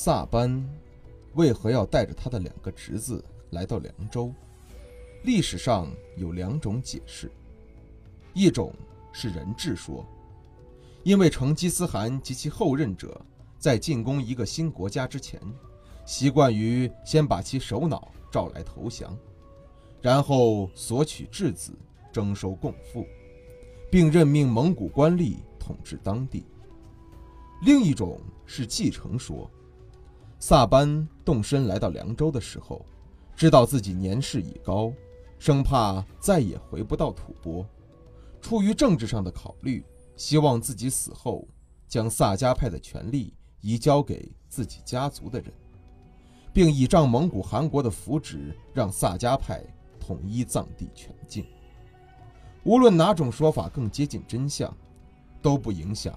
萨班为何要带着他的两个侄子来到凉州？历史上有两种解释，一种是人质说，因为成吉思汗及其后任者在进攻一个新国家之前，习惯于先把其首脑召来投降，然后索取质子，征收贡赋，并任命蒙古官吏统治当地。另一种是继承说。萨班动身来到凉州的时候，知道自己年事已高，生怕再也回不到吐蕃，出于政治上的考虑，希望自己死后将萨迦派的权力移交给自己家族的人，并倚仗蒙古汗国的扶植，让萨迦派统一藏地全境。无论哪种说法更接近真相，都不影响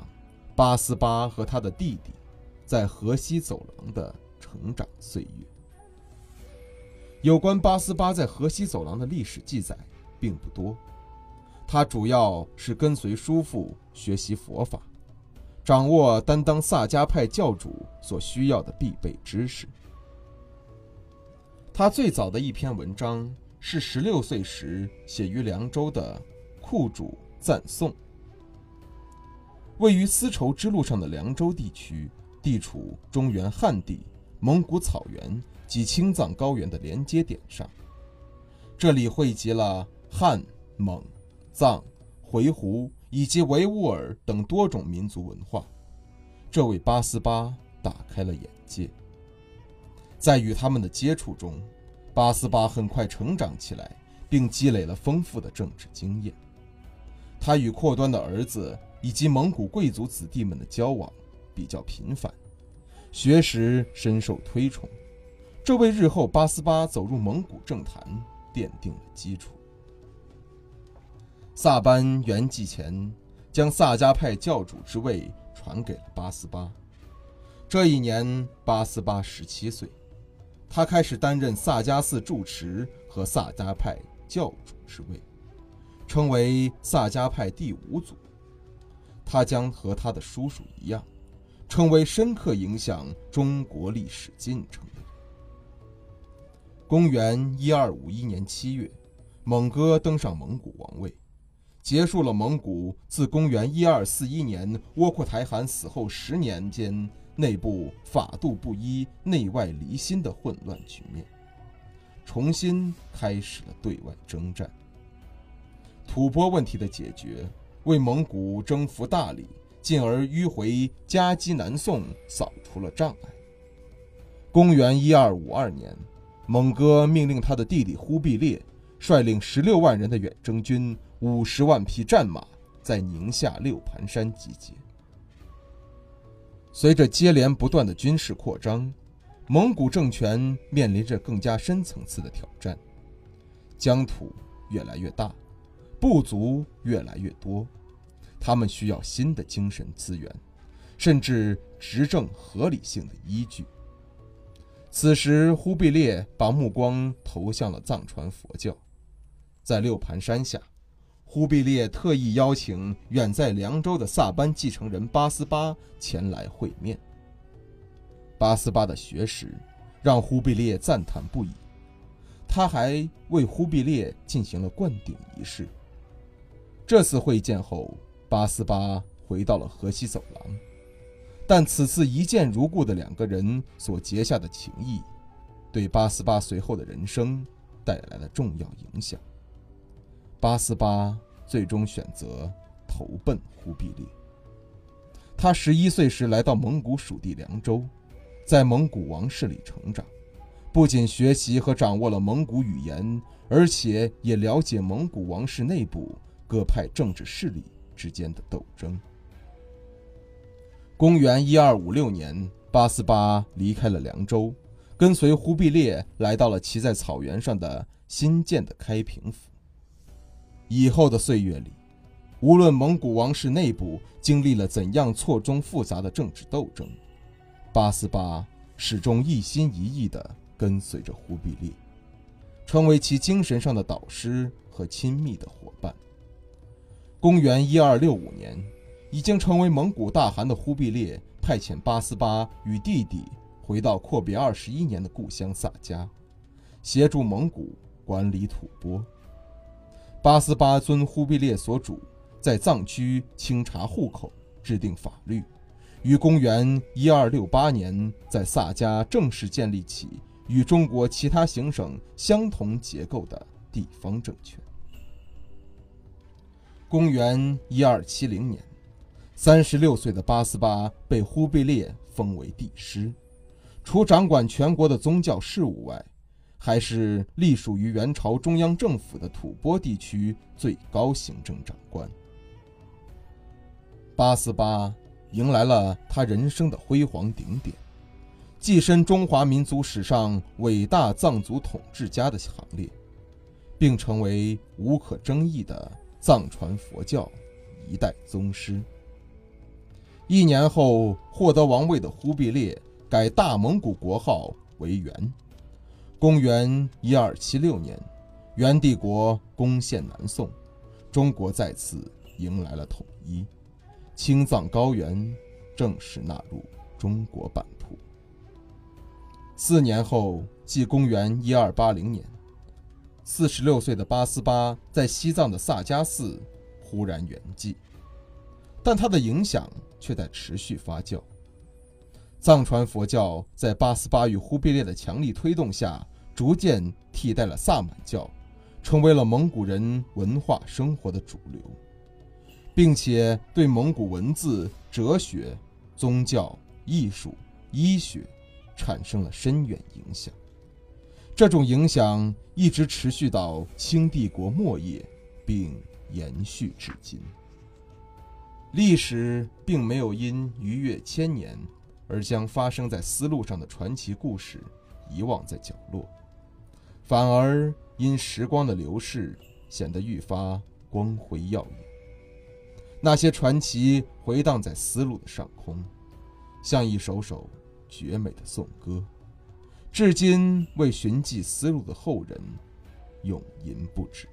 八思巴和他的弟弟。在河西走廊的成长岁月，有关八思巴在河西走廊的历史记载并不多。他主要是跟随叔父学习佛法，掌握担当萨迦派教主所需要的必备知识。他最早的一篇文章是十六岁时写于凉州的《库主赞颂》。位于丝绸之路上的凉州地区。地处中原汉地、蒙古草原及青藏高原的连接点上，这里汇集了汉、蒙、藏、回鹘以及维吾尔等多种民族文化，这为八思巴打开了眼界。在与他们的接触中，八思巴很快成长起来，并积累了丰富的政治经验。他与阔端的儿子以及蒙古贵族子弟们的交往。比较频繁，学识深受推崇，这为日后八思巴走入蒙古政坛奠定了基础。萨班圆寂前，将萨迦派教主之位传给了八思巴。这一年，八思巴十七岁，他开始担任萨迦寺住持和萨迦派教主之位，称为萨迦派第五祖。他将和他的叔叔一样。成为深刻影响中国历史进程的人。公元一二五一年七月，蒙哥登上蒙古王位，结束了蒙古自公元一二四一年窝阔台汗死后十年间内部法度不一、内外离心的混乱局面，重新开始了对外征战。吐蕃问题的解决，为蒙古征服大理。进而迂回夹击南宋，扫除了障碍。公元一二五二年，蒙哥命令他的弟弟忽必烈率领十六万人的远征军、五十万匹战马，在宁夏六盘山集结。随着接连不断的军事扩张，蒙古政权面临着更加深层次的挑战：疆土越来越大，部族越来越多。他们需要新的精神资源，甚至执政合理性的依据。此时，忽必烈把目光投向了藏传佛教。在六盘山下，忽必烈特意邀请远在凉州的萨班继承人八思巴前来会面。八思巴的学识让忽必烈赞叹不已，他还为忽必烈进行了灌顶仪式。这次会见后。八思巴回到了河西走廊，但此次一见如故的两个人所结下的情谊，对八思巴随后的人生带来了重要影响。八思巴最终选择投奔忽必烈。他十一岁时来到蒙古属地凉州，在蒙古王室里成长，不仅学习和掌握了蒙古语言，而且也了解蒙古王室内部各派政治势力之间的斗争。公元一二五六年，八思巴离开了凉州，跟随忽必烈来到了骑在草原上的新建的开平府。以后的岁月里，无论蒙古王室内部经历了怎样错综复杂的政治斗争，八思巴始终一心一意地跟随着忽必烈，成为其精神上的导师和亲密的伙伴。公元一二六五年，已经成为蒙古大汗的忽必烈派遣八思巴与弟弟回到阔别二十一年的故乡萨迦，协助蒙古管理吐蕃。八思巴遵忽必烈所嘱，在藏区清查户口、制定法律，于公元一二六八年在萨迦正式建立起与中国其他行省相同结构的地方政权。公元一二七零年，三十六岁的八思巴被忽必烈封为帝师，除掌管全国的宗教事务外，还是隶属于元朝中央政府的吐蕃地区最高行政长官。八思巴迎来了他人生的辉煌顶点，跻身中华民族史上伟大藏族统治家的行列，并成为无可争议的藏传佛教一代宗师。一年后，获得王位的忽必烈改大蒙古国号为元。公元一二七六年，元帝国攻陷南宋，中国再次迎来了统一，青藏高原正式纳入中国版图。四年后，即公元一二八零年，四十六岁的八思巴在西藏的萨迦寺忽然圆寂，但他的影响却在持续发酵。藏传佛教在八思巴与忽必烈的强力推动下。逐渐替代了萨满教，成为了蒙古人文化生活的主流，并且对蒙古文字、哲学、宗教、艺术、医学产生了深远影响。这种影响一直持续到清帝国末叶，并延续至今。历史并没有因逾越千年而将发生在丝路上的传奇故事遗忘在角落。反而因时光的流逝，显得愈发光辉耀眼。那些传奇回荡在丝路的上空，像一首首绝美的颂歌，至今为寻迹丝路的后人永吟不止。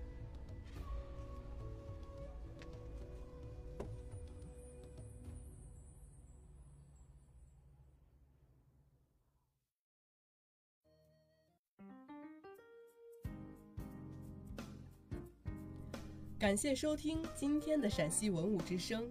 感谢收听今天的陕西文物之声，